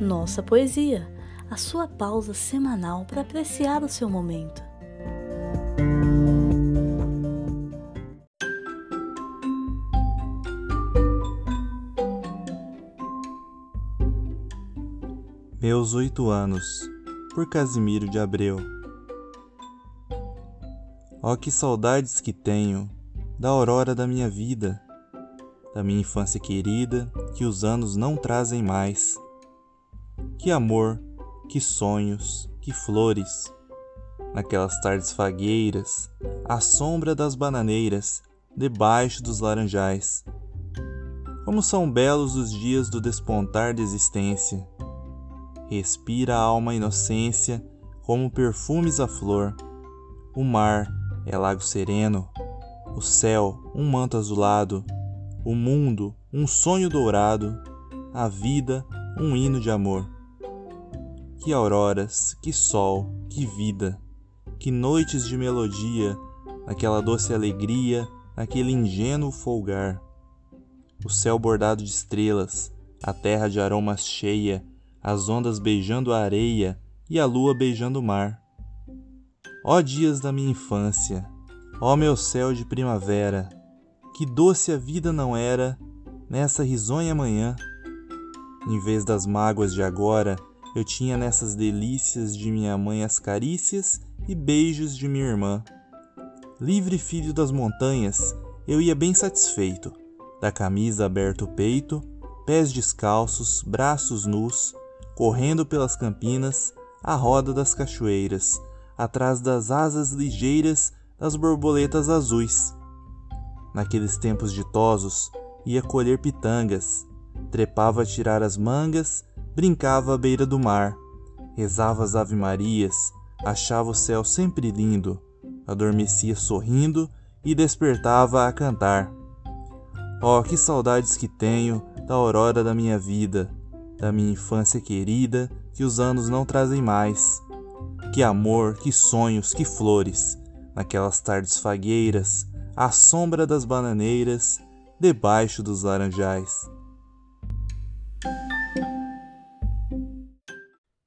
Nossa Poesia, a sua pausa semanal para apreciar o seu momento. Meus oito anos, por Casimiro de Abreu. Oh, que saudades que tenho da aurora da minha vida, da minha infância querida que os anos não trazem mais. Que amor, que sonhos, que flores, naquelas tardes fagueiras, à sombra das bananeiras, debaixo dos laranjais. Como são belos os dias do despontar da existência. Respira a alma inocência, como perfumes a flor. O mar é lago sereno, o céu um manto azulado, o mundo um sonho dourado, a vida um hino de amor. Que auroras, que sol, que vida, que noites de melodia, naquela doce alegria, naquele ingênuo folgar. O céu bordado de estrelas, a terra de aromas cheia, as ondas beijando a areia e a lua beijando o mar. Ó dias da minha infância, ó meu céu de primavera, que doce a vida não era nessa risonha manhã. Em vez das mágoas de agora, eu tinha nessas delícias de minha mãe as carícias e beijos de minha irmã. Livre filho das montanhas, eu ia bem satisfeito, da camisa aberta o peito, pés descalços, braços nus, correndo pelas campinas, à roda das cachoeiras, atrás das asas ligeiras das borboletas azuis. Naqueles tempos ditosos, ia colher pitangas, trepava a tirar as mangas brincava à beira do mar, rezava as ave-marias, achava o céu sempre lindo, adormecia sorrindo e despertava a cantar. Oh, que saudades que tenho da aurora da minha vida, da minha infância querida que os anos não trazem mais. Que amor, que sonhos, que flores, naquelas tardes fagueiras, à sombra das bananeiras, debaixo dos laranjais.